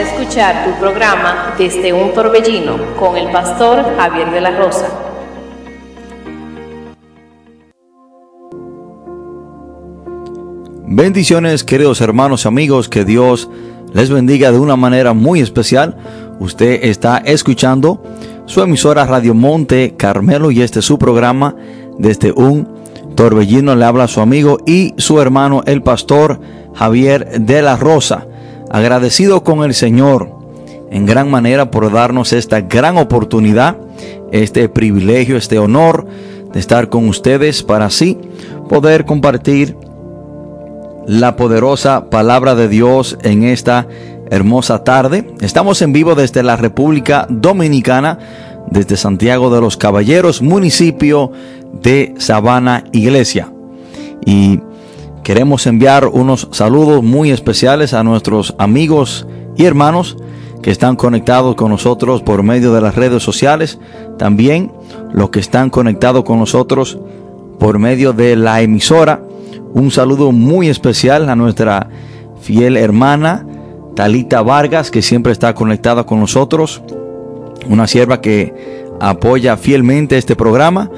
escuchar tu programa Desde un Torbellino con el pastor Javier de la Rosa. Bendiciones queridos hermanos y amigos, que Dios les bendiga de una manera muy especial. Usted está escuchando su emisora Radio Monte Carmelo y este es su programa desde un torbellino. Le habla su amigo y su hermano el pastor Javier de la Rosa. Agradecido con el Señor en gran manera por darnos esta gran oportunidad, este privilegio, este honor de estar con ustedes para así poder compartir la poderosa palabra de Dios en esta hermosa tarde. Estamos en vivo desde la República Dominicana, desde Santiago de los Caballeros, municipio de Sabana Iglesia. Y queremos enviar unos saludos muy especiales a nuestros amigos y hermanos que están conectados con nosotros por medio de las redes sociales. También los que están conectados con nosotros por medio de la emisora. Un saludo muy especial a nuestra fiel hermana Talita Vargas, que siempre está conectada con nosotros. Una sierva que apoya fielmente este programa.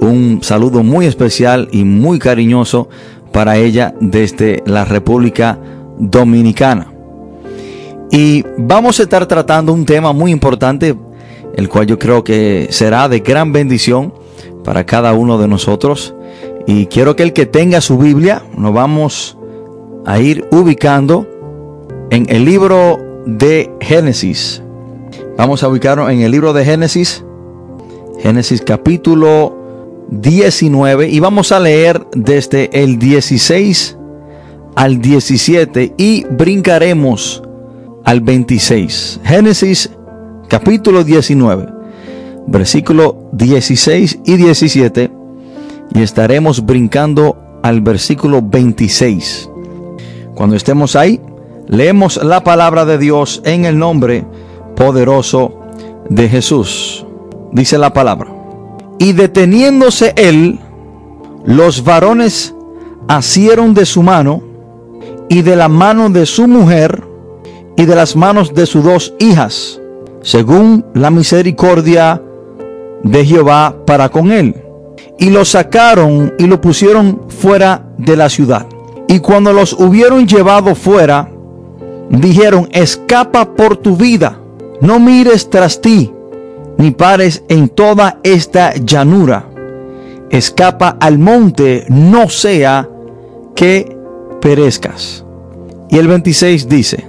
Un saludo muy especial y muy cariñoso para ella desde la República Dominicana. Y vamos a estar tratando un tema muy importante, el cual yo creo que será de gran bendición para cada uno de nosotros. Y quiero que el que tenga su Biblia, nos vamos a ir ubicando en el libro de Génesis. Vamos a ubicarnos en el libro de Génesis, Génesis capítulo 19, y vamos a leer desde el 16 al 17 y brincaremos al 26. Génesis capítulo 19, versículo 16 y 17, y estaremos brincando al versículo 26. Cuando estemos ahí, Leemos la palabra de Dios en el nombre poderoso de Jesús. Dice la palabra. Y deteniéndose él, los varones asieron de su mano y de la mano de su mujer y de las manos de sus dos hijas, según la misericordia de Jehová para con él. Y lo sacaron y lo pusieron fuera de la ciudad. Y cuando los hubieron llevado fuera, dijeron, escapa por tu vida, no mires tras ti, ni pares en toda esta llanura. Escapa al monte, no sea que perezcas. Y el 26 dice,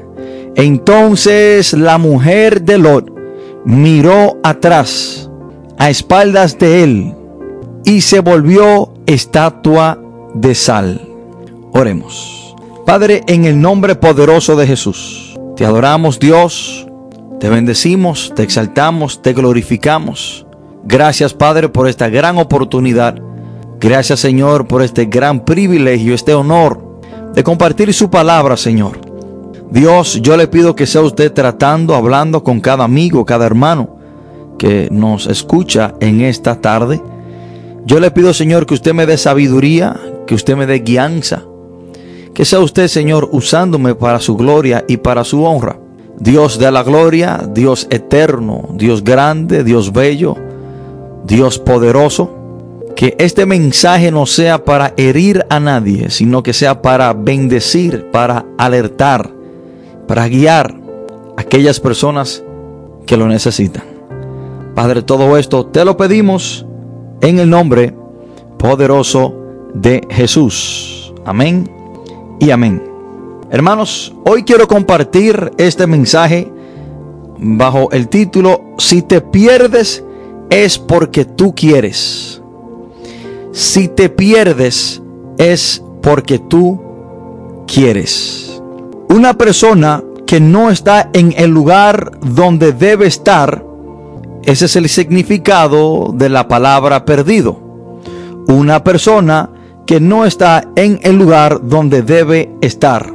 entonces la mujer de Lot miró atrás, a espaldas de él, y se volvió estatua de sal. Oremos. Padre, en el nombre poderoso de Jesús, te adoramos Dios, te bendecimos, te exaltamos, te glorificamos. Gracias Padre por esta gran oportunidad. Gracias Señor por este gran privilegio, este honor de compartir su palabra Señor. Dios, yo le pido que sea usted tratando, hablando con cada amigo, cada hermano que nos escucha en esta tarde. Yo le pido Señor que usted me dé sabiduría, que usted me dé guianza que sea usted, Señor, usándome para su gloria y para su honra. Dios de la gloria, Dios eterno, Dios grande, Dios bello, Dios poderoso. Que este mensaje no sea para herir a nadie, sino que sea para bendecir, para alertar, para guiar a aquellas personas que lo necesitan. Padre, todo esto te lo pedimos en el nombre poderoso de Jesús. Amén y amén. Hermanos, hoy quiero compartir este mensaje bajo el título Si te pierdes es porque tú quieres. Si te pierdes es porque tú quieres. Una persona que no está en el lugar donde debe estar, ese es el significado de la palabra perdido. Una persona que no está en el lugar donde debe estar.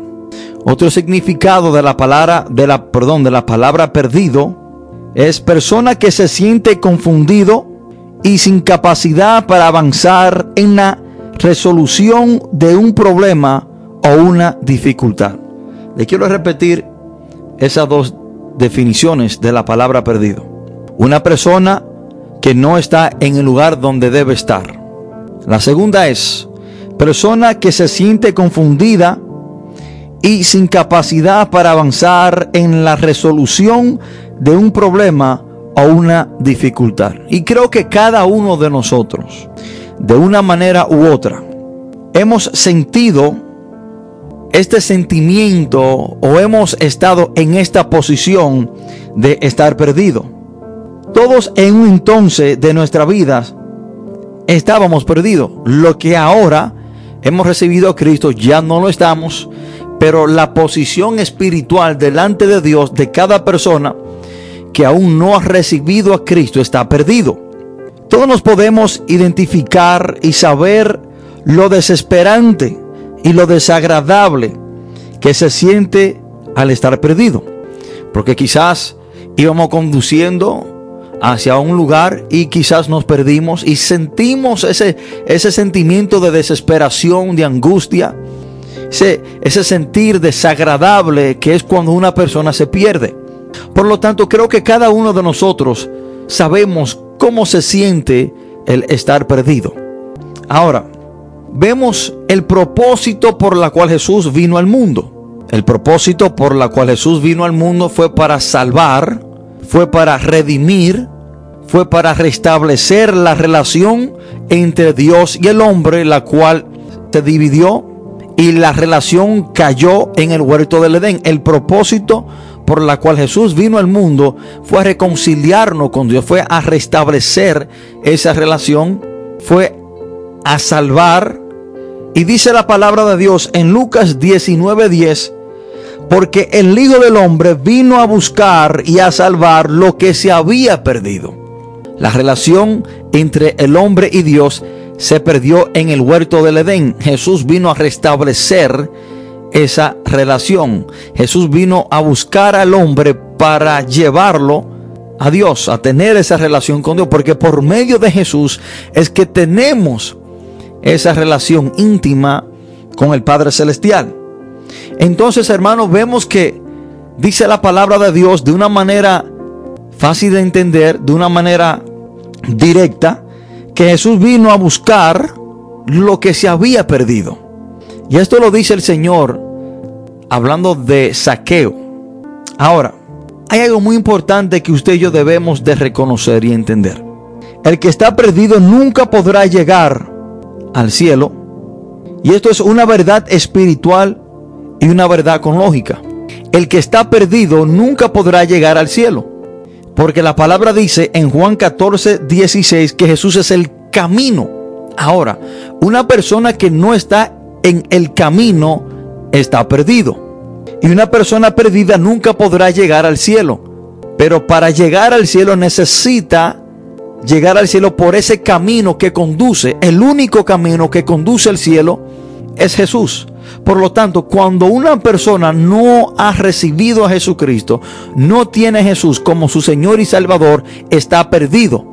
Otro significado de la palabra, de la, perdón, de la palabra perdido es persona que se siente confundido y sin capacidad para avanzar en la resolución de un problema o una dificultad. Le quiero repetir esas dos definiciones de la palabra perdido. Una persona que no está en el lugar donde debe estar. La segunda es persona que se siente confundida y sin capacidad para avanzar en la resolución de un problema o una dificultad. Y creo que cada uno de nosotros, de una manera u otra, hemos sentido este sentimiento o hemos estado en esta posición de estar perdido. Todos en un entonces de nuestra vida estábamos perdidos. Lo que ahora hemos recibido a Cristo ya no lo estamos, pero la posición espiritual delante de Dios de cada persona que aún no ha recibido a Cristo está perdido. Todos nos podemos identificar y saber lo desesperante y lo desagradable que se siente al estar perdido. Porque quizás íbamos conduciendo hacia un lugar y quizás nos perdimos y sentimos ese, ese sentimiento de desesperación, de angustia, ese, ese sentir desagradable que es cuando una persona se pierde. Por lo tanto, creo que cada uno de nosotros sabemos cómo se siente el estar perdido. Ahora, vemos el propósito por la cual Jesús vino al mundo. El propósito por la cual Jesús vino al mundo fue para salvar, fue para redimir, fue para restablecer la relación entre Dios y el hombre, la cual se dividió y la relación cayó en el huerto del Edén. El propósito por la cual Jesús vino al mundo fue a reconciliarnos con Dios, fue a restablecer esa relación, fue a salvar. Y dice la palabra de Dios en Lucas 19:10, porque el Hijo del Hombre vino a buscar y a salvar lo que se había perdido. La relación entre el hombre y Dios se perdió en el huerto del Edén. Jesús vino a restablecer esa relación. Jesús vino a buscar al hombre para llevarlo a Dios, a tener esa relación con Dios, porque por medio de Jesús es que tenemos esa relación íntima con el Padre Celestial. Entonces, hermanos, vemos que dice la palabra de Dios de una manera fácil de entender, de una manera directa, que Jesús vino a buscar lo que se había perdido. Y esto lo dice el Señor hablando de saqueo. Ahora, hay algo muy importante que usted y yo debemos de reconocer y entender. El que está perdido nunca podrá llegar al cielo. Y esto es una verdad espiritual y una verdad con lógica. El que está perdido nunca podrá llegar al cielo. Porque la palabra dice en Juan 14, 16 que Jesús es el camino. Ahora, una persona que no está en el camino está perdido. Y una persona perdida nunca podrá llegar al cielo. Pero para llegar al cielo necesita llegar al cielo por ese camino que conduce. El único camino que conduce al cielo es Jesús. Por lo tanto, cuando una persona no ha recibido a Jesucristo, no tiene a Jesús como su Señor y Salvador, está perdido.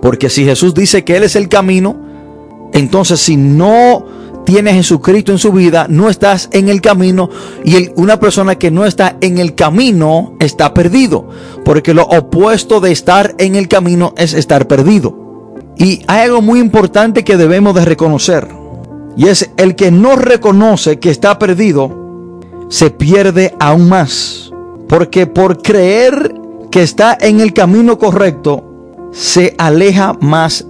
Porque si Jesús dice que Él es el camino, entonces si no tiene Jesucristo en su vida, no estás en el camino y una persona que no está en el camino está perdido, porque lo opuesto de estar en el camino es estar perdido. Y hay algo muy importante que debemos de reconocer, y es el que no reconoce que está perdido, se pierde aún más, porque por creer que está en el camino correcto, se aleja más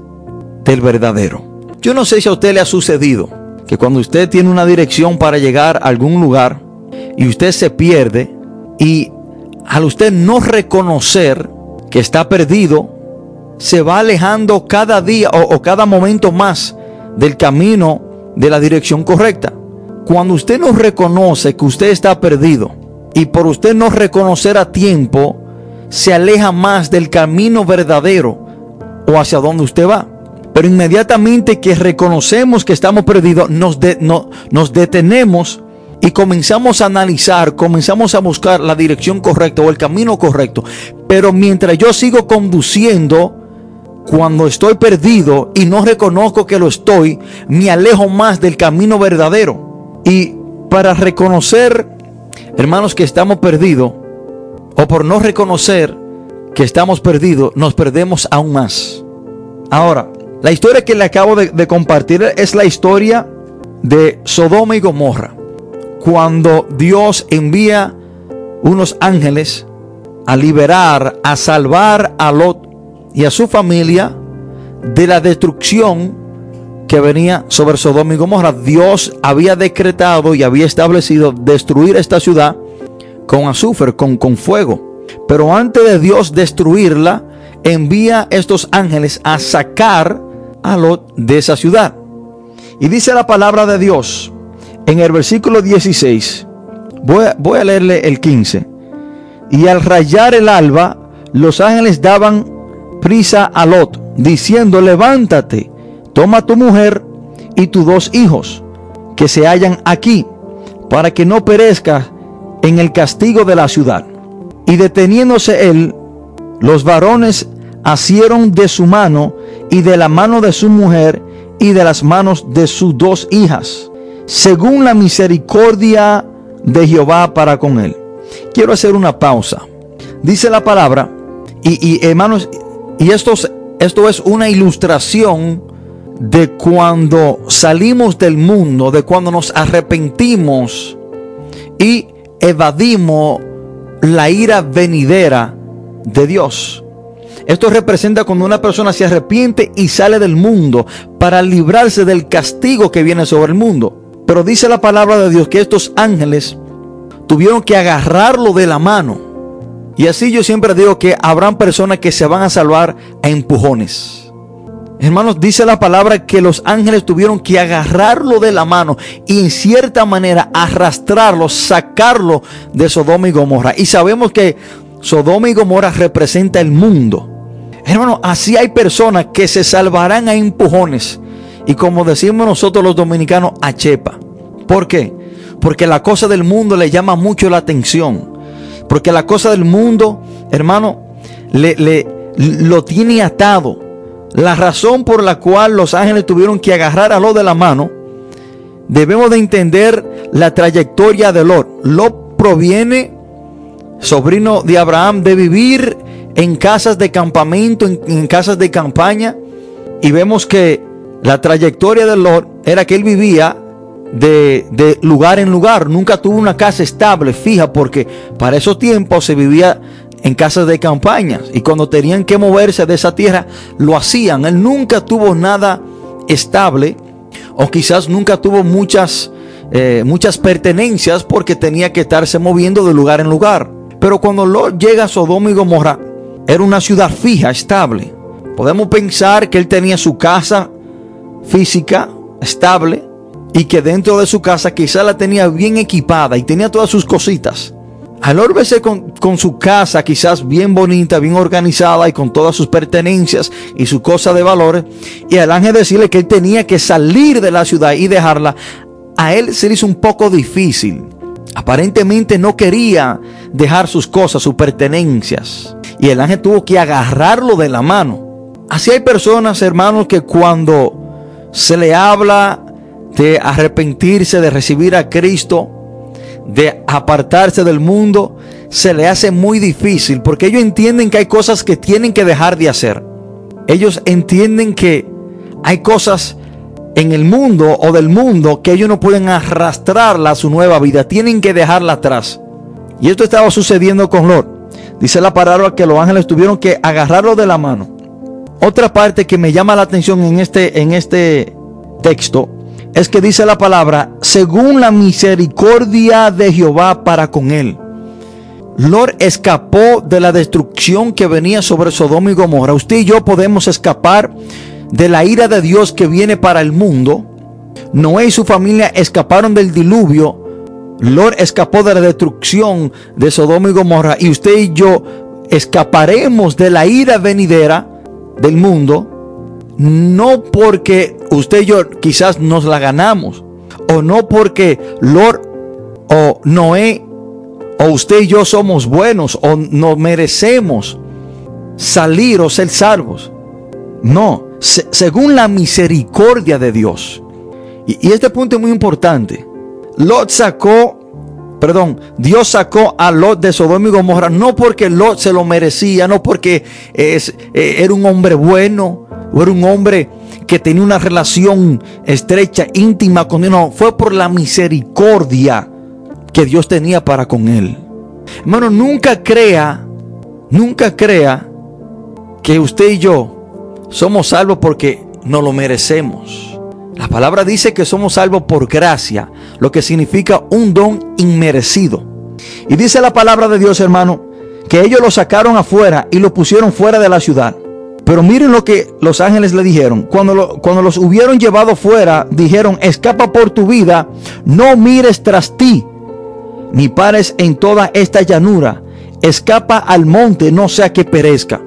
del verdadero. Yo no sé si a usted le ha sucedido que cuando usted tiene una dirección para llegar a algún lugar y usted se pierde y al usted no reconocer que está perdido, se va alejando cada día o, o cada momento más del camino de la dirección correcta. Cuando usted no reconoce que usted está perdido y por usted no reconocer a tiempo, se aleja más del camino verdadero o hacia donde usted va. Pero inmediatamente que reconocemos que estamos perdidos, nos, nos detenemos y comenzamos a analizar, comenzamos a buscar la dirección correcta o el camino correcto. Pero mientras yo sigo conduciendo, cuando estoy perdido y no reconozco que lo estoy, me alejo más del camino verdadero. Y para reconocer, hermanos, que estamos perdidos, o por no reconocer que estamos perdidos, nos perdemos aún más. Ahora, la historia que le acabo de, compartir es la historia de Sodoma y Gomorra. Cuando Dios envía unos ángeles a liberar, a salvar a Lot y a su familia de la destrucción que venía sobre Sodoma y Gomorra. Dios había decretado y había establecido destruir esta ciudad con azufre, con, con fuego. Pero antes de Dios destruirla, envía estos ángeles a sacar a Lot de esa ciudad. Y dice la palabra de Dios en el versículo 16. Voy voy a leerle el 15. Y al rayar el alba, los ángeles daban prisa a Lot, diciendo, levántate, toma tu mujer y tus dos hijos, que se hallan aquí, para que no perezca en el castigo de la ciudad. Y deteniéndose él, los varones asieron de su mano y de la mano de su mujer y de las manos de sus dos hijas, según la misericordia de Jehová para con él. Quiero hacer una pausa. Dice la palabra, y, y hermanos, y esto, esto es una ilustración de cuando salimos del mundo, de cuando nos arrepentimos y evadimos la ira venidera de Dios. Esto representa cuando una persona se arrepiente y sale del mundo para librarse del castigo que viene sobre el mundo. Pero dice la palabra de Dios que estos ángeles tuvieron que agarrarlo de la mano. Y así yo siempre digo que habrán personas que se van a salvar a empujones. Hermanos, dice la palabra que los ángeles tuvieron que agarrarlo de la mano y en cierta manera arrastrarlo, sacarlo de Sodoma y Gomorra. Y sabemos que Sodoma y Gomorra representa el mundo. Hermano, así hay personas que se salvarán a empujones. Y como decimos nosotros los dominicanos, a chepa. ¿Por qué? Porque la cosa del mundo le llama mucho la atención. Porque la cosa del mundo, hermano, le, lo tiene atado la razón por la cual los ángeles tuvieron que agarrar a Lot de la mano, debemos de entender la trayectoria de Lot. Lot proviene, sobrino de Abraham, de vivir en casas de campamento, en, en casas de campaña. Y vemos que la trayectoria de Lot era que él vivía de, de, lugar en lugar. Nunca tuvo una casa estable, fija, porque para esos tiempos se vivía en casas de campañas y cuando tenían que moverse de esa tierra lo hacían. Él nunca tuvo nada estable o quizás nunca tuvo muchas, eh, muchas pertenencias porque tenía que estarse moviendo de lugar en lugar. Pero cuando Lot llega a Sodoma y Gomorra, era una ciudad fija, estable. Podemos pensar que él tenía su casa física estable y que dentro de su casa quizás la tenía bien equipada y tenía todas sus cositas. Al verse con, con, su casa quizás bien bonita, bien organizada y con todas sus pertenencias y su cosa de valores, y al ángel decirle que él tenía que salir de la ciudad y dejarla, a él se le hizo un poco difícil. Aparentemente no quería dejar sus cosas, sus pertenencias, y el ángel tuvo que agarrarlo de la mano. Así hay personas, hermanos, que cuando se le habla de arrepentirse, de recibir a Cristo, de apartarse del mundo se le hace muy difícil porque ellos entienden que hay cosas que tienen que dejar de hacer. Ellos entienden que hay cosas en el mundo o del mundo que ellos no pueden arrastrarla a su nueva vida, tienen que dejarla atrás. Y esto estaba sucediendo con Lot. Dice la palabra que los ángeles tuvieron que agarrarlo de la mano. Otra parte que me llama la atención en este, en este texto es que dice la palabra, según la misericordia de Jehová para con él. Lord escapó de la destrucción que venía sobre Sodoma y Gomorra. Usted y yo podemos escapar de la ira de Dios que viene para el mundo. Noé y su familia escaparon del diluvio. Lord escapó de la destrucción de Sodoma y Gomorra. Y usted y yo escaparemos de la ira venidera del mundo no porque usted y yo quizás nos la ganamos, o no porque Lord o Noé o usted y yo somos buenos o nos merecemos salir o ser salvos. No, se, según la misericordia de Dios. Y, y este punto es muy importante. Lot sacó perdón, Dios sacó a Lot de Sodoma y Gomorra no porque Lot se lo merecía, no porque es, eh, era un hombre bueno o era un hombre que tenía una relación estrecha, íntima con Dios, no, fue por la misericordia que Dios tenía para con él. Hermano, nunca crea, nunca crea que usted y yo somos salvos porque no lo merecemos. La palabra dice que somos salvos por gracia, lo que significa un don inmerecido. Y dice la palabra de Dios, hermano, que ellos lo sacaron afuera y lo pusieron fuera de la ciudad. Pero miren lo que los ángeles le dijeron. Cuando, cuando los hubieron llevado fuera, dijeron, escapa por tu vida, no mires tras ti, ni pares en toda esta llanura, escapa al monte, no sea que perezca.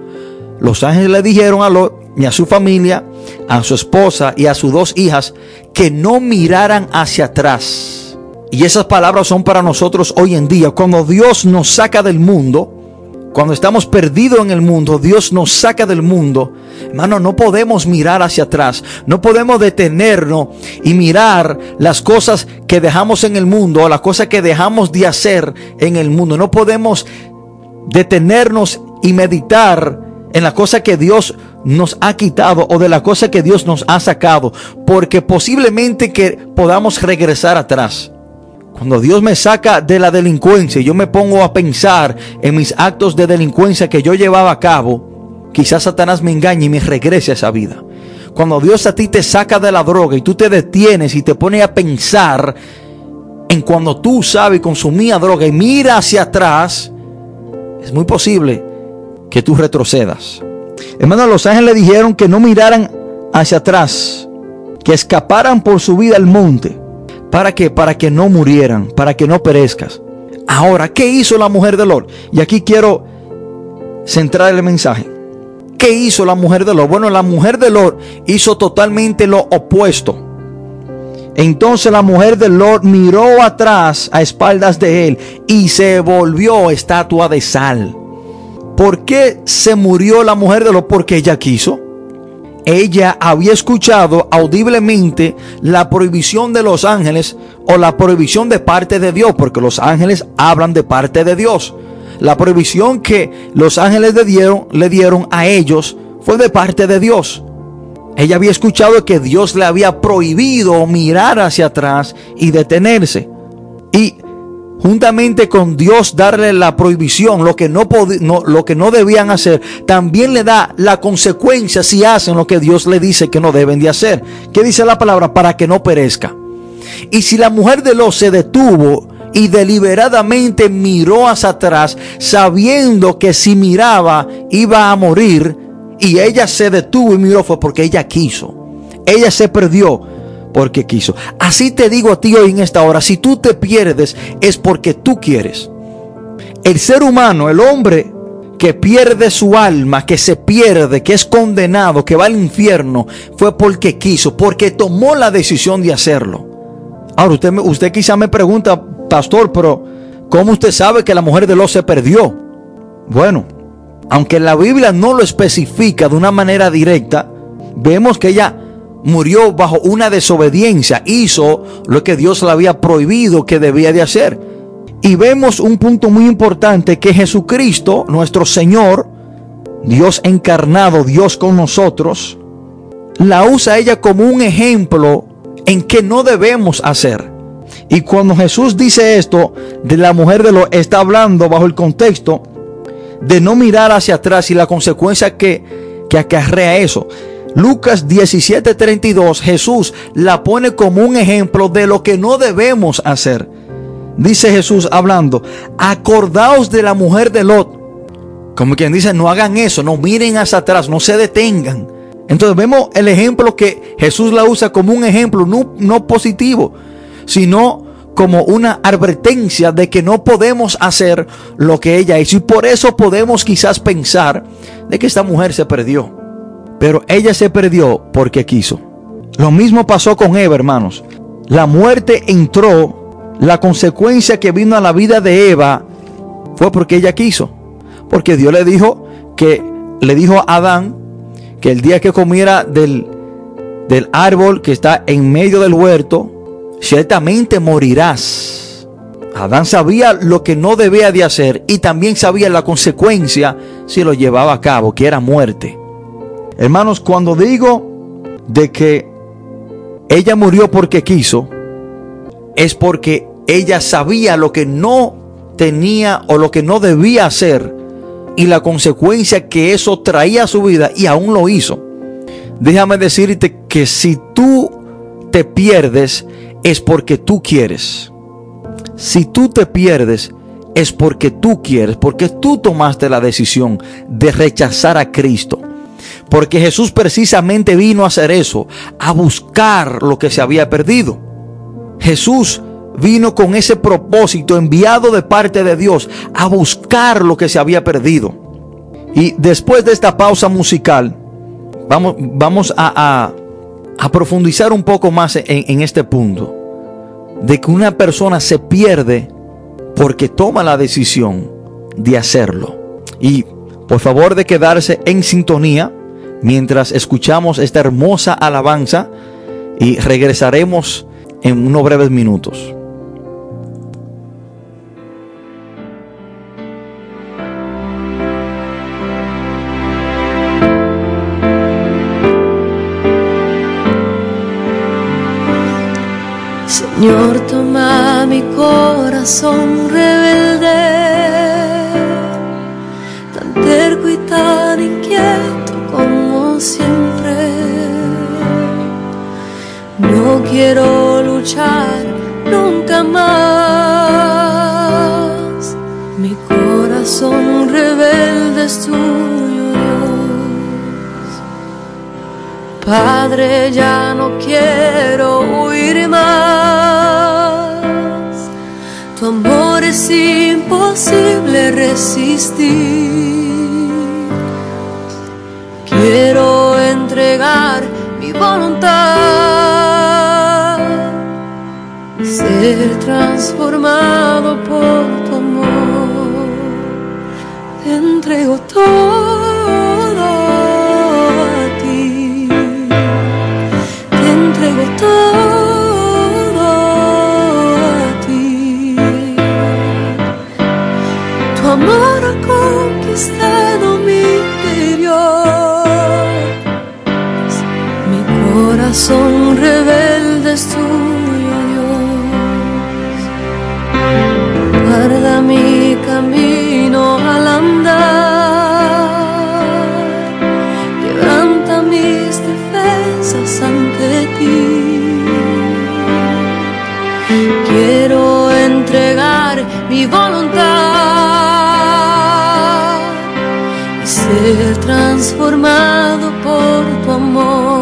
Los ángeles le dijeron a Lot y a su familia, a su esposa y a sus dos hijas, que no miraran hacia atrás. Y esas palabras son para nosotros hoy en día. Cuando Dios nos saca del mundo, cuando estamos perdidos en el mundo, Dios nos saca del mundo. Hermano, no podemos mirar hacia atrás. No podemos detenernos y mirar las cosas que dejamos en el mundo o las cosas que dejamos de hacer en el mundo. No podemos detenernos y meditar en la cosa que Dios nos ha quitado o de la cosa que Dios nos ha sacado. Porque posiblemente que podamos regresar atrás. Cuando Dios me saca de la delincuencia y yo me pongo a pensar en mis actos de delincuencia que yo llevaba a cabo, quizás Satanás me engañe y me regrese a esa vida. Cuando Dios a ti te saca de la droga y tú te detienes y te pones a pensar en cuando tú sabes consumía droga y mira hacia atrás, es muy posible que tú retrocedas. Hermanos, los ángeles le dijeron que no miraran hacia atrás, que escaparan por su vida al monte. ¿Para qué? Para que no murieran, para que no perezcas. Ahora, ¿qué hizo la mujer de Lot? Y aquí quiero centrar el mensaje. ¿Qué hizo la mujer de Lot? Bueno, la mujer de Lot hizo totalmente lo opuesto. Entonces la mujer de Lot miró atrás a espaldas de él y se volvió estatua de sal. ¿Por qué se murió la mujer de Lot? Porque ella quiso ella había escuchado audiblemente la prohibición de los ángeles o la prohibición de parte de Dios, porque los ángeles hablan de parte de Dios. La prohibición que los ángeles le dieron, le dieron a ellos fue de parte de Dios. Ella había escuchado que Dios le había prohibido mirar hacia atrás y detenerse. Y juntamente con Dios darle la prohibición, lo que no, lo que no debían hacer, también le da la consecuencia si hacen lo que Dios le dice que no deben de hacer. ¿Qué dice la palabra? Para que no perezca. Y si la mujer de los se detuvo y deliberadamente miró hacia atrás, sabiendo que si miraba iba a morir, y ella se detuvo y miró fue porque ella quiso. Ella se perdió porque quiso. Así te digo a ti hoy en esta hora, si tú te pierdes es porque tú quieres. El ser humano, el hombre que pierde su alma, que se pierde, que es condenado, que va al infierno, fue porque quiso, porque tomó la decisión de hacerlo. Ahora usted, usted quizá me pregunta, pastor, pero ¿cómo usted sabe que la mujer de los se perdió? Bueno, aunque la Biblia no lo especifica de una manera directa, vemos que ella murió bajo una desobediencia, hizo lo que Dios le había prohibido que debía de hacer. Y vemos un punto muy importante que Jesucristo, nuestro Señor, Dios encarnado, Dios con nosotros, la usa ella como un ejemplo en que no debemos hacer. Y cuando Jesús dice esto de la mujer de lo está hablando bajo el contexto de no mirar hacia atrás y la consecuencia que, que acarrea eso. Lucas 17:32, Jesús la pone como un ejemplo de lo que no debemos hacer. Dice Jesús hablando, acordaos de la mujer de Lot. Como quien dice, no hagan eso, no miren hacia atrás, no se detengan. Entonces vemos el ejemplo que Jesús la usa como un ejemplo no, no positivo, sino como una advertencia de que no podemos hacer lo que ella hizo. Y por eso podemos quizás pensar de que esta mujer se perdió. Pero ella se perdió porque quiso. Lo mismo pasó con Eva, hermanos. La muerte entró, la consecuencia que vino a la vida de Eva fue porque ella quiso. Porque Dios le dijo que le dijo a Adán que el día que comiera del, del árbol que está en medio del huerto, ciertamente morirás. Adán sabía lo que no debía de hacer y también sabía la consecuencia si lo llevaba a cabo, que era muerte. Hermanos, cuando digo de que ella murió porque quiso, es porque ella sabía lo que no tenía o lo que no debía hacer y la consecuencia que eso traía a su vida y aún lo hizo. Déjame decirte que si tú te pierdes es porque tú quieres. Si tú te pierdes es porque tú quieres, porque tú tomaste la decisión de rechazar a Cristo. Porque Jesús precisamente vino a hacer eso, a buscar lo que se había perdido. Jesús vino con ese propósito enviado de parte de Dios a buscar lo que se había perdido. Y después de esta pausa musical, vamos, vamos a, profundizar un poco más en, en este punto. De que una persona se pierde porque toma la decisión de hacerlo. Y por favor de quedarse en sintonía mientras escuchamos esta hermosa alabanza y regresaremos en unos breves minutos. Corazón rebelde es tuyo, Dios. Guarda mi camino al andar. Quebranta mis defensas ante ti. Quiero entregar mi voluntad y ser transformado por tu amor.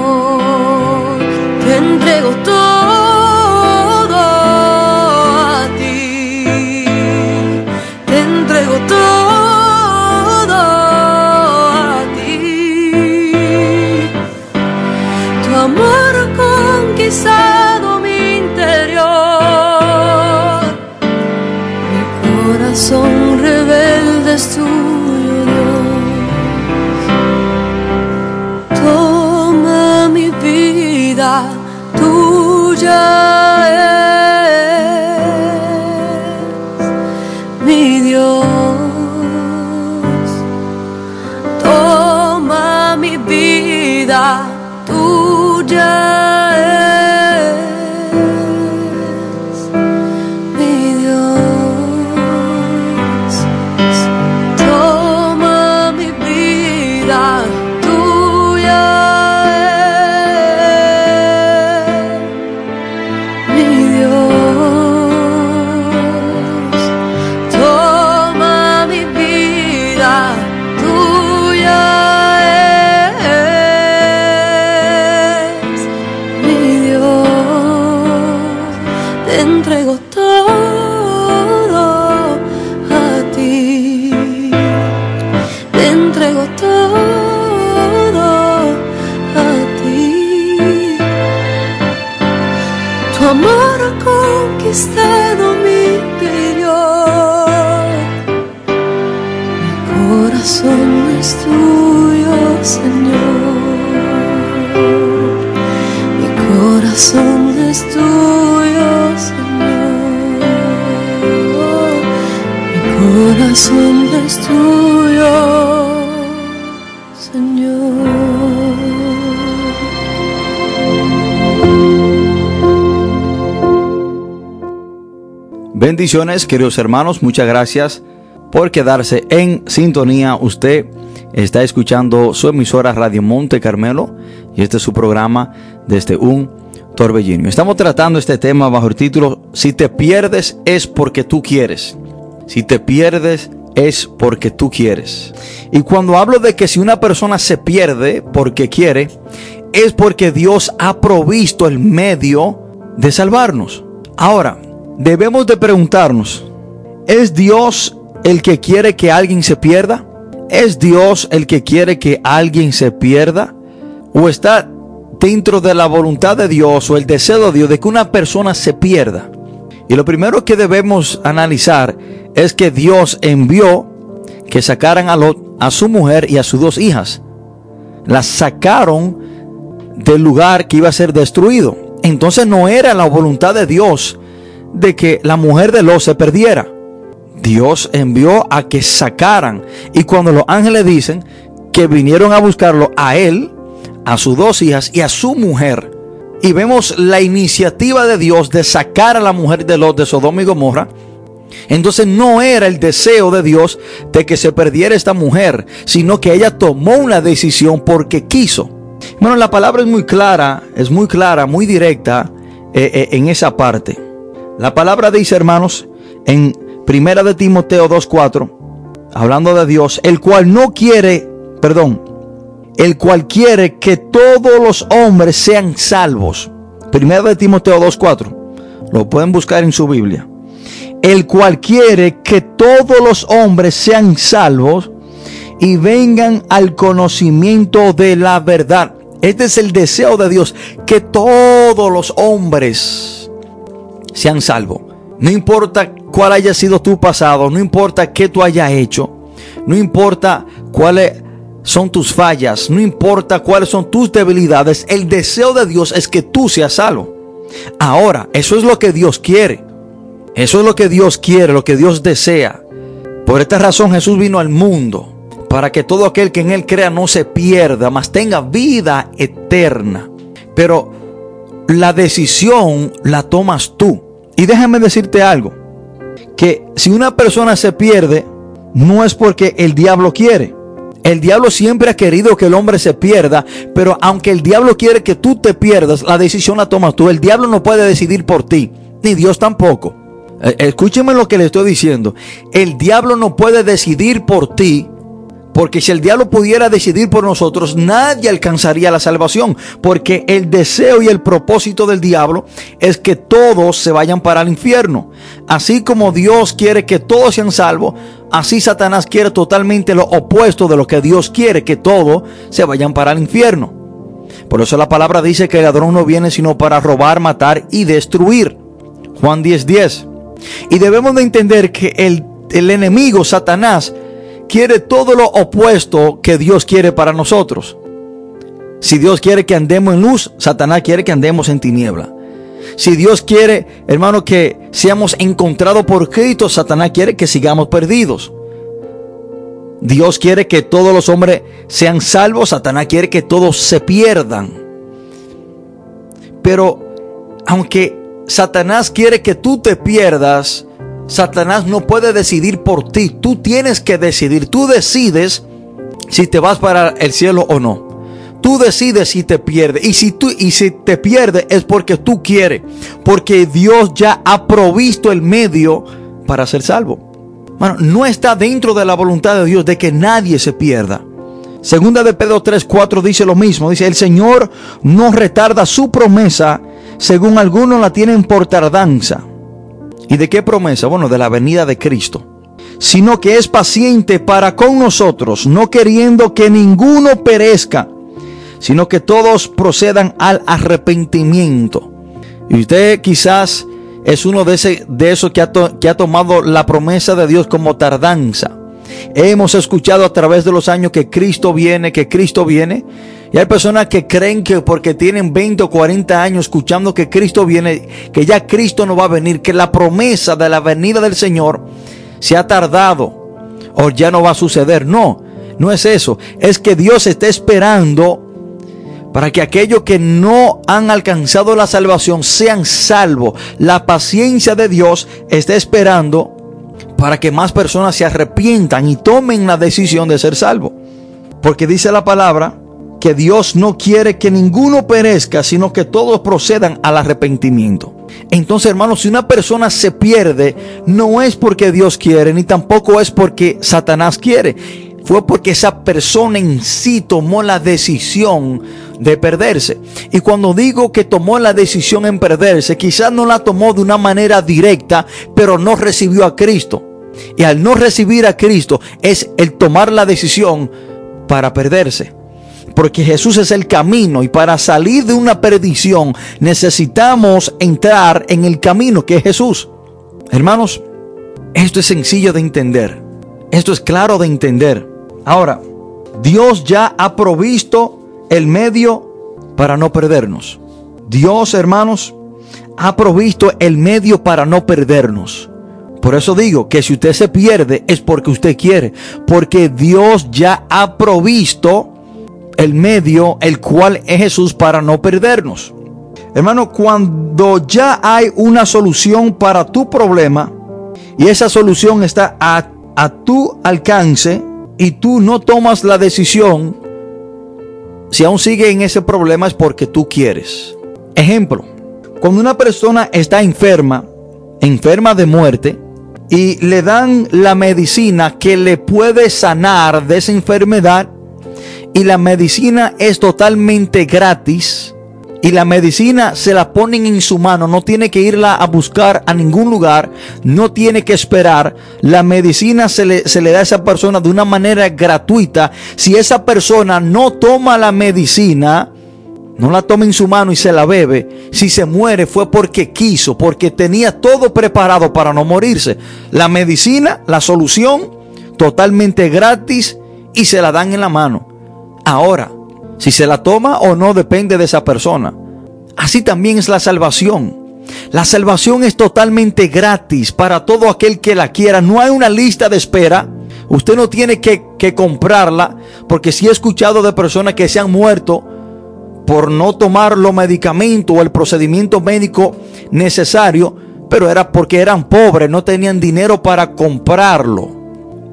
Queridos hermanos, muchas gracias por quedarse en sintonía. Usted está escuchando su emisora Radio Monte Carmelo y este es su programa desde un torbellino. Estamos tratando este tema bajo el título Si te pierdes es porque tú quieres. Si te pierdes es porque tú quieres. Y cuando hablo de que si una persona se pierde porque quiere, es porque Dios ha provisto el medio de salvarnos. Ahora, debemos de preguntarnos, ¿es Dios el que quiere que alguien se pierda? ¿Es Dios el que quiere que alguien se pierda? ¿O está dentro de la voluntad de Dios o el deseo de Dios de que una persona se pierda? Y lo primero que debemos analizar es que Dios envió que sacaran a Lot, a su mujer y a sus dos hijas. Las sacaron del lugar que iba a ser destruido. Entonces no era la voluntad de Dios de que la mujer de Lot se perdiera. Dios envió a que sacaran. Y cuando los ángeles dicen que vinieron a buscarlo a él, a sus dos hijas y a su mujer. Y vemos la iniciativa de Dios de sacar a la mujer de Lot de Sodoma y Gomorra. Entonces no era el deseo de Dios de que se perdiera esta mujer, sino que ella tomó una decisión porque quiso. Bueno, la palabra es muy clara, es muy clara, muy directa eh, eh, en esa parte. La palabra dice, hermanos, en Primera de Timoteo 2.4, hablando de Dios, el cual no quiere, perdón, el cual quiere que todos los hombres sean salvos. Primera de Timoteo 2.4, lo pueden buscar en su Biblia. El cual quiere que todos los hombres sean salvos y vengan al conocimiento de la verdad. Este es el deseo de Dios, que todos los hombres sean salvos. No importa cuál haya sido tu pasado, no importa qué tú hayas hecho, no importa cuáles son tus fallas, no importa cuáles son tus debilidades, el deseo de Dios es que tú seas salvo. Ahora, eso es lo que Dios quiere. Eso es lo que Dios quiere, lo que Dios desea. Por esta razón Jesús vino al mundo para que todo aquel que en Él crea no se pierda, mas tenga vida eterna. Pero la decisión la tomas tú. Y déjame decirte algo, que si una persona se pierde, no es porque el diablo quiere. El diablo siempre ha querido que el hombre se pierda, pero aunque el diablo quiere que tú te pierdas, la decisión la tomas tú. El diablo no puede decidir por ti, ni Dios tampoco. Eh, escúcheme lo que le estoy diciendo. El diablo no puede decidir por ti, porque si el diablo pudiera decidir por nosotros, nadie alcanzaría la salvación. Porque el deseo y el propósito del diablo es que todos se vayan para el infierno. Así como Dios quiere que todos sean salvos, así Satanás quiere totalmente lo opuesto de lo que Dios quiere, que todos se vayan para el infierno. Por eso la palabra dice que el ladrón no viene sino para robar, matar y destruir. Juan 10:10. Y debemos de entender que el, el enemigo, Satanás, quiere todo lo opuesto que Dios quiere para nosotros. Si Dios quiere que andemos en luz, Satanás quiere que andemos en tiniebla. Si Dios quiere, hermano, que seamos encontrados por Cristo, Satanás quiere que sigamos perdidos. Dios quiere que todos los hombres sean salvos, Satanás quiere que todos se pierdan. Pero aunque Satanás quiere que tú te pierdas, Satanás no puede decidir por ti. Tú tienes que decidir. Tú decides si te vas para el cielo o no. Tú decides si te pierdes. Y si, tú, y si te pierdes es porque tú quieres. Porque Dios ya ha provisto el medio para ser salvo. Bueno, no está dentro de la voluntad de Dios de que nadie se pierda. Segunda de Pedro 3:4 dice lo mismo. Dice, el Señor no retarda su promesa, según algunos la tienen por tardanza ¿Y de qué promesa? Bueno, de la venida de Cristo. Sino que es paciente para con nosotros, no queriendo que ninguno perezca, sino que todos procedan al arrepentimiento. Y usted quizás es uno de, ese, de esos que ha, que ha tomado la promesa de Dios como tardanza. Hemos escuchado a través de los años que Cristo viene, que Cristo viene. Y hay personas que creen que porque tienen 20 o 40 años escuchando que Cristo viene, que ya Cristo no va a venir, que la promesa de la venida del Señor se ha tardado. o ya no va a suceder. No, no es eso. Es que Dios está esperando para que aquellos que no han alcanzado la salvación sean salvos. La paciencia de Dios está esperando para que más personas se arrepientan y tomen la decisión de ser salvos. Porque dice la palabra que Dios no quiere que ninguno perezca, sino que todos procedan al arrepentimiento. Entonces, hermanos, si una persona se pierde, no es porque Dios quiere, ni tampoco es porque Satanás quiere. Fue porque esa persona en sí tomó la decisión de perderse. Y cuando digo que tomó la decisión en perderse, quizás no la tomó de una manera directa, pero no recibió a Cristo. Y al no recibir a Cristo es el tomar la decisión para perderse. Porque Jesús es el camino y para salir de una perdición necesitamos entrar en el camino que es Jesús. Hermanos, esto es sencillo de entender. Esto es claro de entender. Ahora, Dios ya ha provisto el medio para no perdernos. Dios, hermanos, ha provisto el medio para no perdernos. Por eso digo que si usted se pierde es porque usted quiere, porque Dios ya ha provisto el medio, el cual es Jesús para no perdernos. Hermano, cuando ya hay una solución para tu problema y esa solución está a, tu alcance y tú no tomas la decisión, si aún sigue en ese problema es porque tú quieres. Ejemplo, cuando una persona está enferma, enferma de muerte, y le dan la medicina que le puede sanar de esa enfermedad, y la medicina es totalmente gratis y la medicina se la ponen en su mano, no tiene que irla a buscar a ningún lugar, no tiene que esperar, la medicina se le, se le da a esa persona de una manera gratuita. Si esa persona no toma la medicina, no la toma en su mano y se la bebe, si se muere fue porque quiso, porque tenía todo preparado para no morirse. La medicina, la solución, totalmente gratis y se la dan en la mano. Ahora, si se la toma o no depende de esa persona. Así también es la salvación. La salvación es totalmente gratis para todo aquel que la quiera. No hay una lista de espera. Usted no tiene que, comprarla porque si he escuchado de personas que se han muerto por no tomar los medicamentos o el procedimiento médico necesario, pero era porque eran pobres, no tenían dinero para comprarlo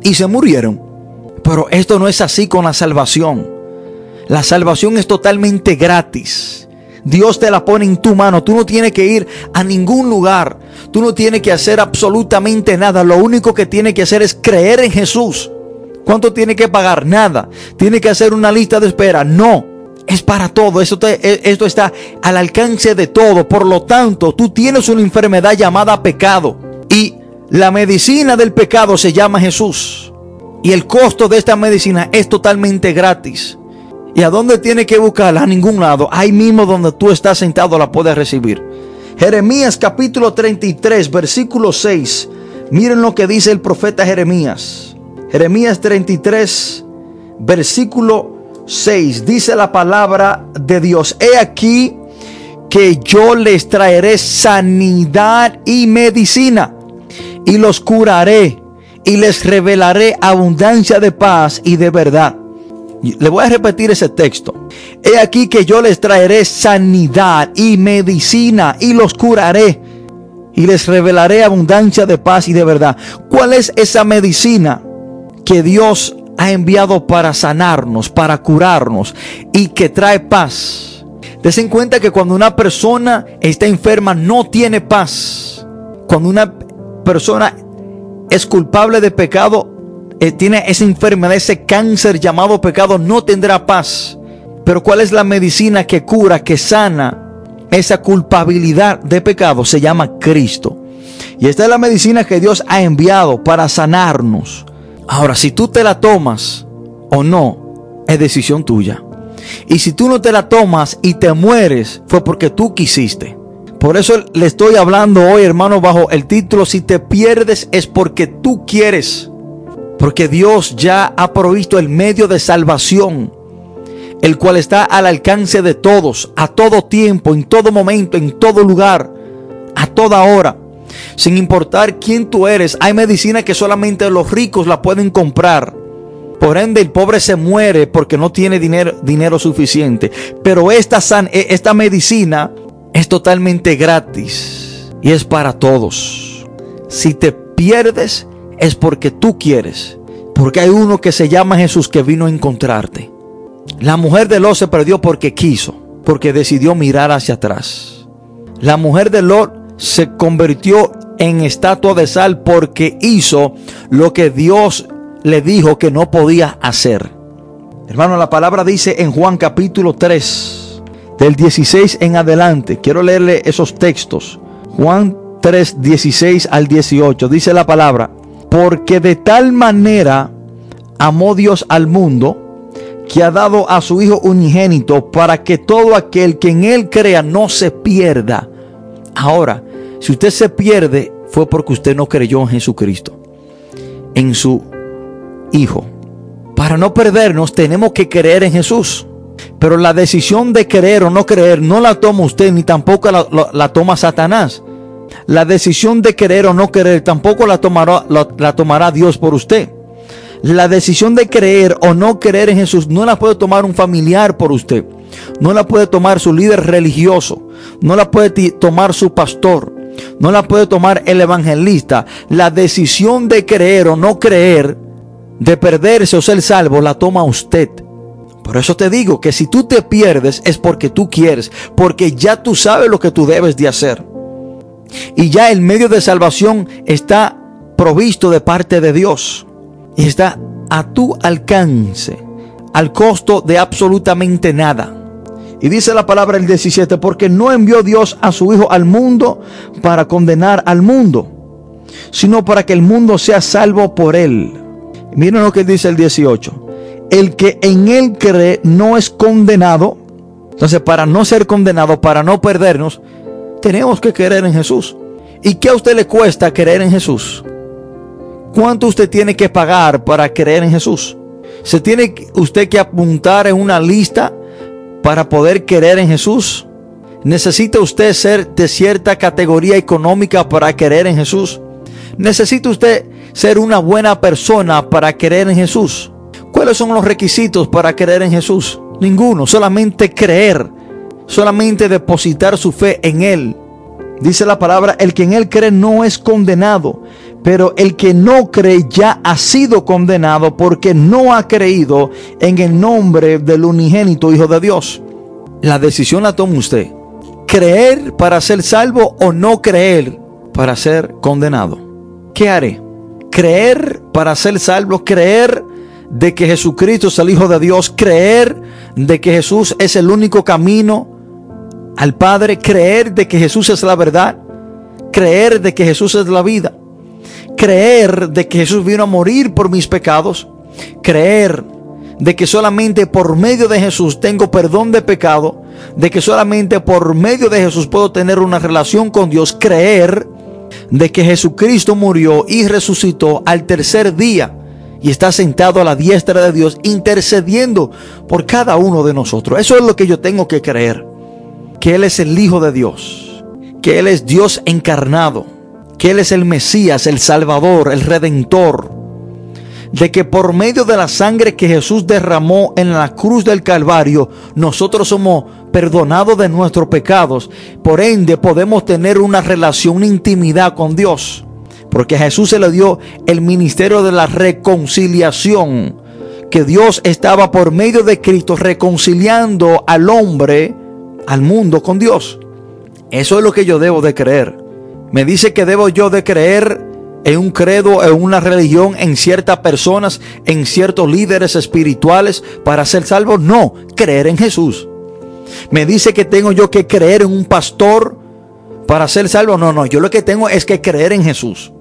y se murieron. Pero esto no es así con la salvación. La salvación es totalmente gratis. Dios te la pone en tu mano. Tú no tienes que ir a ningún lugar. Tú no tienes que hacer absolutamente nada. Lo único que tienes que hacer es creer en Jesús. ¿Cuánto tiene que pagar? Nada. Tiene que hacer una lista de espera. No. Es para todo. Esto, esto está al alcance de todo. Por lo tanto, tú tienes una enfermedad llamada pecado. Y la medicina del pecado se llama Jesús. Y el costo de esta medicina es totalmente gratis. ¿Y a dónde tiene que buscarla? A ningún lado. Ahí mismo donde tú estás sentado la puedes recibir. Jeremías capítulo 33, versículo 6. Miren lo que dice el profeta Jeremías. Jeremías 33, versículo 6. Dice la palabra de Dios. He aquí que yo les traeré sanidad y medicina. Y los curaré. Y les revelaré abundancia de paz y de verdad le voy a repetir ese texto. He aquí que yo les traeré sanidad y medicina y los curaré y les revelaré abundancia de paz y de verdad. ¿Cuál es esa medicina que Dios ha enviado para sanarnos, para curarnos y que trae paz? Desen cuenta que cuando una persona está enferma no tiene paz. Cuando una persona es culpable de pecado eh, tiene esa enfermedad, ese cáncer llamado pecado, no tendrá paz. Pero ¿cuál es la medicina que cura, que sana esa culpabilidad de pecado? Se llama Cristo. Y esta es la medicina que Dios ha enviado para sanarnos. Ahora, si tú te la tomas o no, es decisión tuya. Y si tú no te la tomas y te mueres, fue porque tú quisiste. Por eso le estoy hablando hoy, hermano, bajo el título, si te pierdes es porque tú quieres. Porque Dios ya ha provisto el medio de salvación, el cual está al alcance de todos, a todo tiempo, en todo momento, en todo lugar, a toda hora. Sin importar quién tú eres, hay medicina que solamente los ricos la pueden comprar. Por ende, el pobre se muere porque no tiene dinero, dinero suficiente. Pero esta, san, e, esta medicina es totalmente gratis y es para todos. Si te pierdes es porque tú quieres. Porque hay uno que se llama Jesús que vino a encontrarte. La mujer de Lot se perdió porque quiso, porque decidió mirar hacia atrás. La mujer de Lot se convirtió en estatua de sal porque hizo lo que Dios le dijo que no podía hacer. Hermano, la palabra dice en Juan capítulo 3, del 16 en adelante. Quiero leerle esos textos. Juan 3, 16 al 18. Dice la palabra, porque de tal manera amó Dios al mundo que ha dado a su Hijo unigénito para que todo aquel que en Él crea no se pierda. Ahora, si usted se pierde, fue porque usted no creyó en Jesucristo, en su Hijo. Para no perdernos, tenemos que creer en Jesús. Pero la decisión de creer o no creer no la toma usted ni tampoco la, toma Satanás. La decisión de creer o no creer tampoco la tomará, la tomará Dios por usted. La decisión de creer o no creer en Jesús no la puede tomar un familiar por usted. No la puede tomar su líder religioso. No la puede tomar su pastor. No la puede tomar el evangelista. La decisión de creer o no creer, de perderse o ser salvo, la toma usted. Por eso te digo que si tú te pierdes es porque tú quieres, porque ya tú sabes lo que tú debes de hacer. Y ya el medio de salvación está provisto de parte de Dios. Y está a tu alcance, al costo de absolutamente nada. Y dice la palabra el 17, porque no envió Dios a su Hijo al mundo para condenar al mundo, sino para que el mundo sea salvo por él. Miren lo que dice el 18. El que en él cree no es condenado. Entonces, para no ser condenado, para no perdernos, tenemos que creer en Jesús. ¿Y qué a usted le cuesta creer en Jesús? ¿Cuánto usted tiene que pagar para creer en Jesús? ¿Se tiene usted que apuntar en una lista para poder creer en Jesús? ¿Necesita usted ser de cierta categoría económica para creer en Jesús? ¿Necesita usted ser una buena persona para creer en Jesús? ¿Cuáles son los requisitos para creer en Jesús? Ninguno, solamente creer, solamente depositar su fe en Él. Dice la palabra, el que en Él cree no es condenado, pero el que no cree ya ha sido condenado porque no ha creído en el nombre del unigénito Hijo de Dios. La decisión la toma usted. Creer para ser salvo o no creer para ser condenado. ¿Qué haré? Creer para ser salvo, creer de que Jesucristo es el Hijo de Dios, creer de que Jesús es el único camino al Padre, creer de que Jesús es la verdad, creer de que Jesús es la vida creer de que Jesús vino a morir por mis pecados, creer de que solamente por medio de Jesús tengo perdón de pecado, de que solamente por medio de Jesús puedo tener una relación con Dios, creer de que Jesucristo murió y resucitó al tercer día y está sentado a la diestra de Dios intercediendo por cada uno de nosotros. Eso es lo que yo tengo que creer, que Él es el Hijo de Dios, que Él es Dios encarnado que Él es el Mesías, el Salvador, el Redentor, de que por medio de la sangre que Jesús derramó en la cruz del Calvario, nosotros somos perdonados de nuestros pecados. Por ende, podemos tener una relación, una intimidad con Dios. Porque a Jesús se le dio el ministerio de la reconciliación. Que Dios estaba por medio de Cristo reconciliando al hombre, al mundo con Dios. Eso es lo que yo debo de creer. Me dice que debo yo de creer en un credo, en una religión, en ciertas personas, en ciertos líderes espirituales para ser salvo. No, creer en Jesús. Me dice que tengo yo que creer en un pastor para ser salvo. No, no, yo lo que tengo es que creer en Jesús.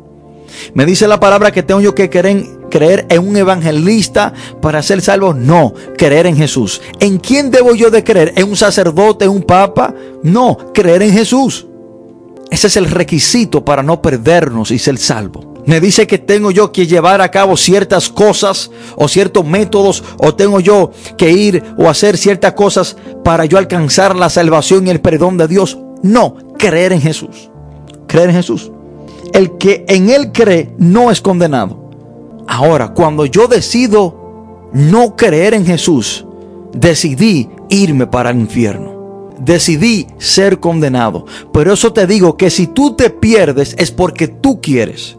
Me dice la palabra que tengo yo que creer en, un evangelista para ser salvo. No, creer en Jesús. ¿En quién debo yo de creer? ¿En un sacerdote, en un papa? No, creer en Jesús. Ese es el requisito para no perdernos y ser salvo. Me dice que tengo yo que llevar a cabo ciertas cosas o ciertos métodos o tengo yo que ir o hacer ciertas cosas para yo alcanzar la salvación y el perdón de Dios. No, creer en Jesús. Creer en Jesús. El que en él cree no es condenado. Ahora, cuando yo decido no creer en Jesús, decidí irme para el infierno. Decidí ser condenado. Pero eso te digo que si tú te pierdes es porque tú quieres.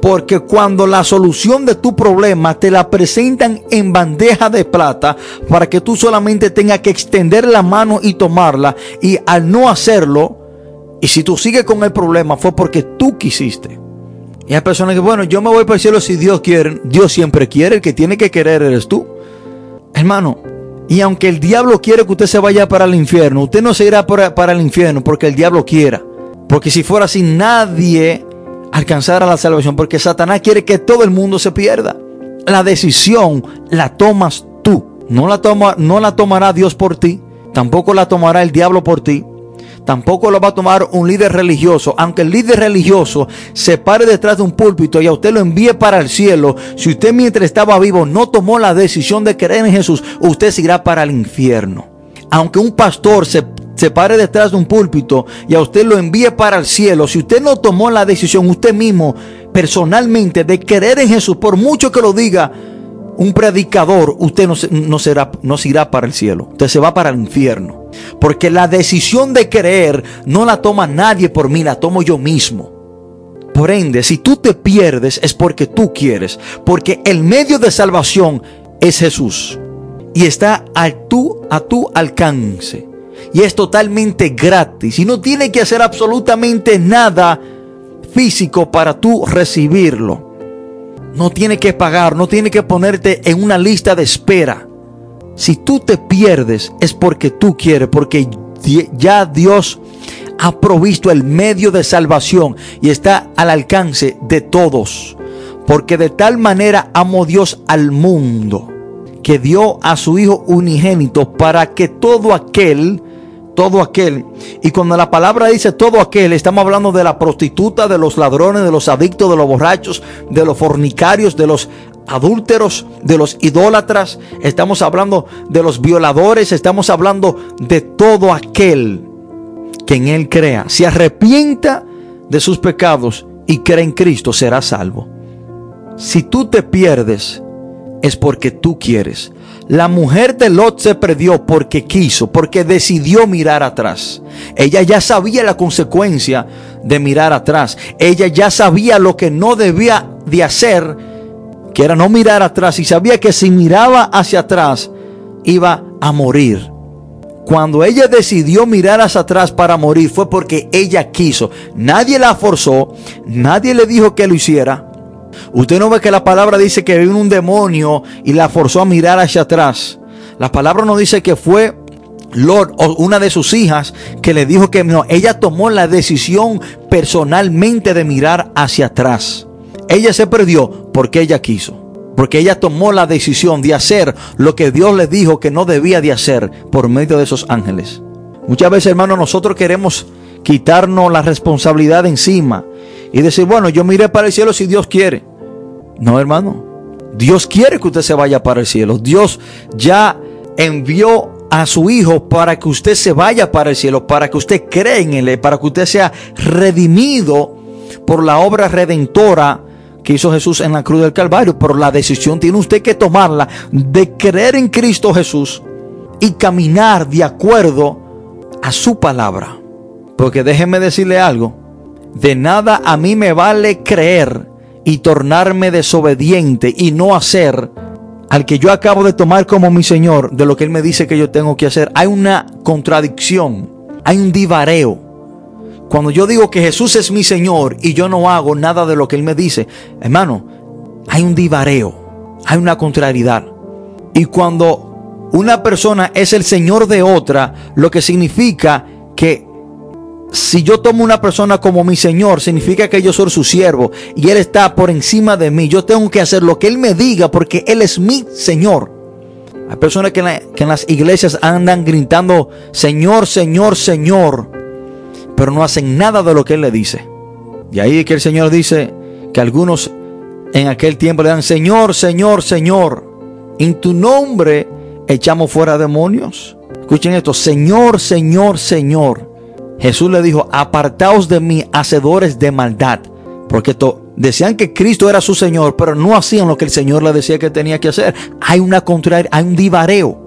Porque cuando la solución de tu problema te la presentan en bandeja de plata para que tú solamente tengas que extender la mano y tomarla y al no hacerlo, y si tú sigues con el problema fue porque tú quisiste. Y hay personas que, bueno, yo me voy para el cielo si Dios quiere. Dios siempre quiere, el que tiene que querer eres tú. Hermano, y aunque el diablo quiere que usted se vaya para el infierno, usted no se irá para, el infierno porque el diablo quiera. Porque si fuera así, nadie alcanzara la salvación. Porque Satanás quiere que todo el mundo se pierda. La decisión la tomas tú. No la, toma, no la tomará Dios por ti. Tampoco la tomará el diablo por ti tampoco lo va a tomar un líder religioso. Aunque el líder religioso se pare detrás de un púlpito y a usted lo envíe para el cielo, si usted mientras estaba vivo no tomó la decisión de creer en Jesús, usted se irá para el infierno. Aunque un pastor se, se pare detrás de un púlpito y a usted lo envíe para el cielo, si usted no tomó la decisión usted mismo personalmente de creer en Jesús, por mucho que lo diga, un predicador, usted no, no, será, no se irá para el cielo, usted se va para el infierno. Porque la decisión de creer no la toma nadie por mí, la tomo yo mismo. Por ende, si tú te pierdes es porque tú quieres, porque el medio de salvación es Jesús y está a tu, a tu alcance y es totalmente gratis y no tiene que hacer absolutamente nada físico para tú recibirlo. No tiene que pagar, no tiene que ponerte en una lista de espera. Si tú te pierdes es porque tú quieres, porque ya Dios ha provisto el medio de salvación y está al alcance de todos. Porque de tal manera amó Dios al mundo que dio a su Hijo unigénito para que todo aquel, todo aquel, y cuando la palabra dice todo aquel, estamos hablando de la prostituta, de los ladrones, de los adictos, de los borrachos, de los fornicarios, de los adúlteros, de los idólatras, estamos hablando de los violadores, estamos hablando de todo aquel que en Él crea, se arrepienta de sus pecados y cree en Cristo, será salvo. Si tú te pierdes, es porque tú quieres. La mujer de Lot se perdió porque quiso, porque decidió mirar atrás. Ella ya sabía la consecuencia de mirar atrás. Ella ya sabía lo que no debía de hacer que era no mirar atrás y sabía que si miraba hacia atrás iba a morir. Cuando ella decidió mirar hacia atrás para morir fue porque ella quiso. Nadie la forzó, nadie le dijo que lo hiciera. Usted no ve que la palabra dice que vino un demonio y la forzó a mirar hacia atrás. La palabra no dice que fue Lord o una de sus hijas que le dijo que no. Ella tomó la decisión personalmente de mirar hacia atrás. Ella se perdió porque ella quiso. Porque ella tomó la decisión de hacer lo que Dios le dijo que no debía de hacer por medio de esos ángeles. Muchas veces, hermano, nosotros queremos quitarnos la responsabilidad de encima y decir, bueno, yo miré para el cielo si Dios quiere. No, hermano. Dios quiere que usted se vaya para el cielo. Dios ya envió a su Hijo para que usted se vaya para el cielo, para que usted cree en Él, para que usted sea redimido por la obra redentora que hizo Jesús en la cruz del Calvario, pero la decisión tiene usted que tomarla de creer en Cristo Jesús y caminar de acuerdo a su palabra. Porque déjeme decirle algo, de nada a mí me vale creer y tornarme desobediente y no hacer al que yo acabo de tomar como mi Señor de lo que Él me dice que yo tengo que hacer. Hay una contradicción, hay un divareo. Cuando yo digo que Jesús es mi Señor y yo no hago nada de lo que Él me dice, hermano, hay un divareo, hay una contrariedad. Y cuando una persona es el Señor de otra, lo que significa que si yo tomo una persona como mi Señor, significa que yo soy su siervo y Él está por encima de mí. Yo tengo que hacer lo que Él me diga porque Él es mi Señor. Hay personas que en, que en las iglesias andan gritando, Señor, Señor, Señor pero no hacen nada de lo que Él le dice. Y ahí es que el Señor dice que algunos en aquel tiempo le dan, Señor, Señor, Señor, en tu nombre echamos fuera demonios. Escuchen esto, Señor, Señor, Señor. Jesús le dijo, apartaos de mí, hacedores de maldad. Porque decían que Cristo era su Señor, pero no hacían lo que el Señor le decía que tenía que hacer. Hay una contraria, hay un divareo.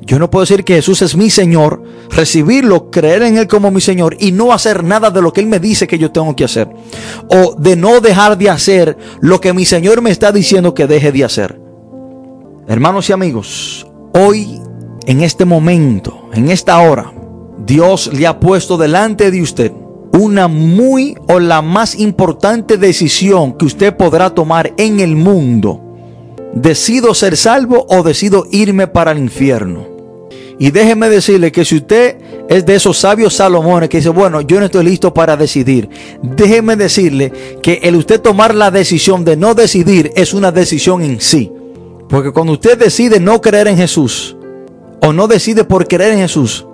Yo no puedo decir que Jesús es mi Señor, recibirlo, creer en Él como mi Señor y no hacer nada de lo que Él me dice que yo tengo que hacer. O de no dejar de hacer lo que mi Señor me está diciendo que deje de hacer. Hermanos y amigos, hoy, en este momento, en esta hora, Dios le ha puesto delante de usted una muy o la más importante decisión que usted podrá tomar en el mundo. ¿Decido ser salvo o decido irme para el infierno? Y déjeme decirle que si usted es de esos sabios Salomones que dice, bueno, yo no estoy listo para decidir, déjeme decirle que el usted tomar la decisión de no decidir es una decisión en sí. Porque cuando usted decide no creer en Jesús, o no decide por creer en Jesús,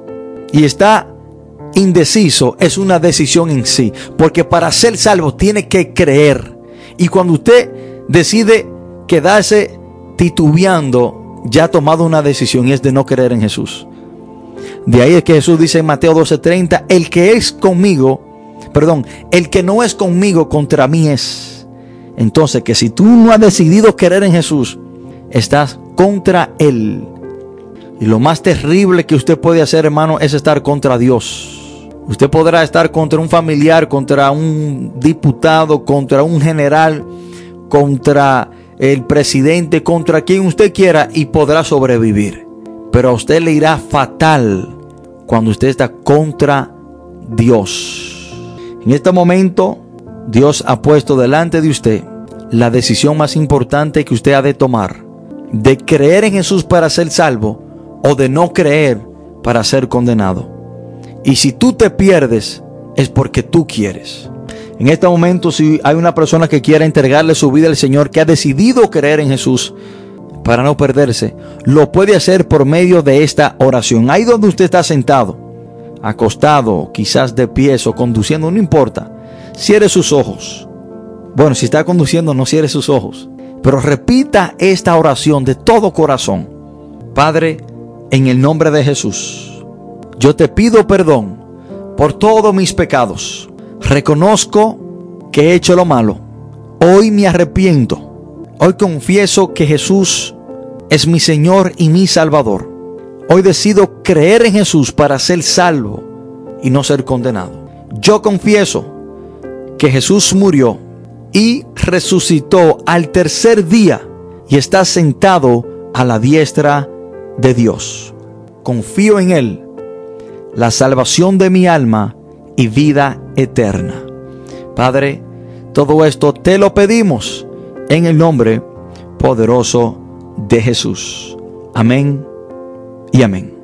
y está indeciso, es una decisión en sí. Porque para ser salvo tiene que creer. Y cuando usted decide quedarse titubeando, ya ha tomado una decisión y es de no creer en Jesús. De ahí es que Jesús dice en Mateo 12:30, el que es conmigo, perdón, el que no es conmigo contra mí es. Entonces que si tú no has decidido creer en Jesús, estás contra Él. Y lo más terrible que usted puede hacer, hermano, es estar contra Dios. Usted podrá estar contra un familiar, contra un diputado, contra un general, contra el presidente, contra quien usted quiera y podrá sobrevivir. Pero a usted le irá fatal cuando usted está contra Dios. En este momento, Dios ha puesto delante de usted la decisión más importante que usted ha de tomar. De creer en Jesús para ser salvo o de no creer para ser condenado. Y si tú te pierdes, es porque tú quieres. En este momento, si hay una persona que quiera entregarle su vida al Señor, que ha decidido creer en Jesús para no perderse, lo puede hacer por medio de esta oración. Ahí donde usted está sentado, acostado, quizás de pies o conduciendo, no importa. Cierre sus ojos. Bueno, si está conduciendo, no cierre sus ojos. Pero repita esta oración de todo corazón. Padre, en el nombre de Jesús, yo te pido perdón por todos mis pecados Reconozco que he hecho lo malo. Hoy me arrepiento. Hoy confieso que Jesús es mi Señor y mi Salvador. Hoy decido creer en Jesús para ser salvo y no ser condenado. Yo confieso que Jesús murió y resucitó al tercer día y está sentado a la diestra de Dios. Confío en Él, la salvación de mi alma y vida eterna. Padre, todo esto te lo pedimos en el nombre poderoso de Jesús. Amén y amén.